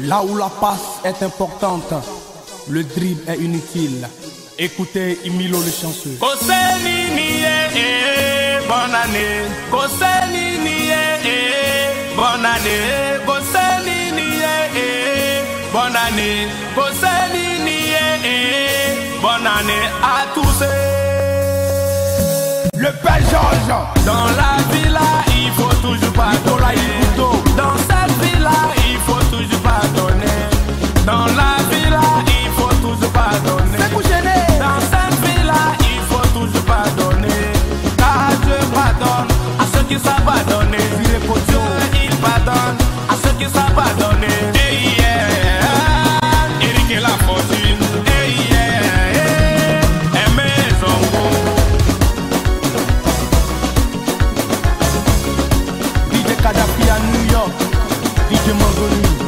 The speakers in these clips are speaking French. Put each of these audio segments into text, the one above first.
Là où la passe est importante, le dribble est inutile. Écoutez Imilo le chanceux. Eh, bonne année. Eh, bonne année. Eh, bonne année. bonne année à tous. Le Père Georges. Dans la villa, il faut toujours pas de. York, DJ Mangoni.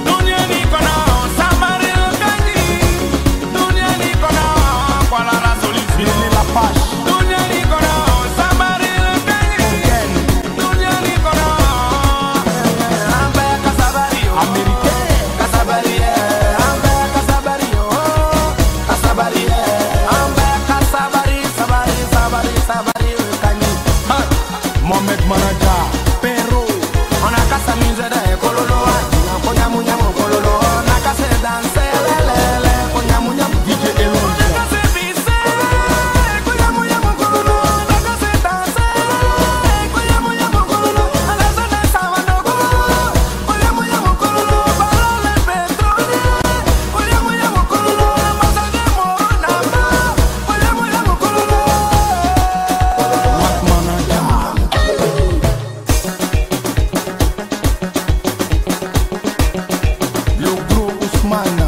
Yok yok Osman'a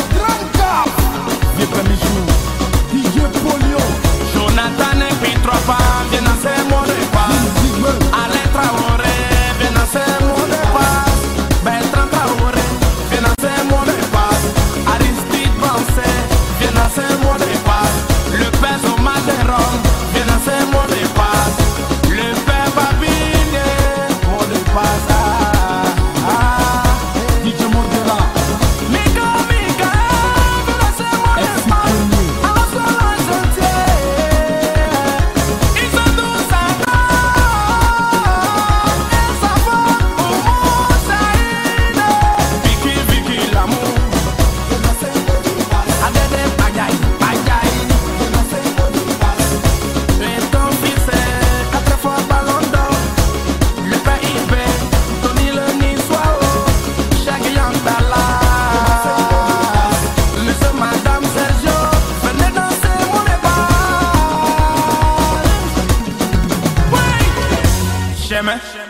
Sherman.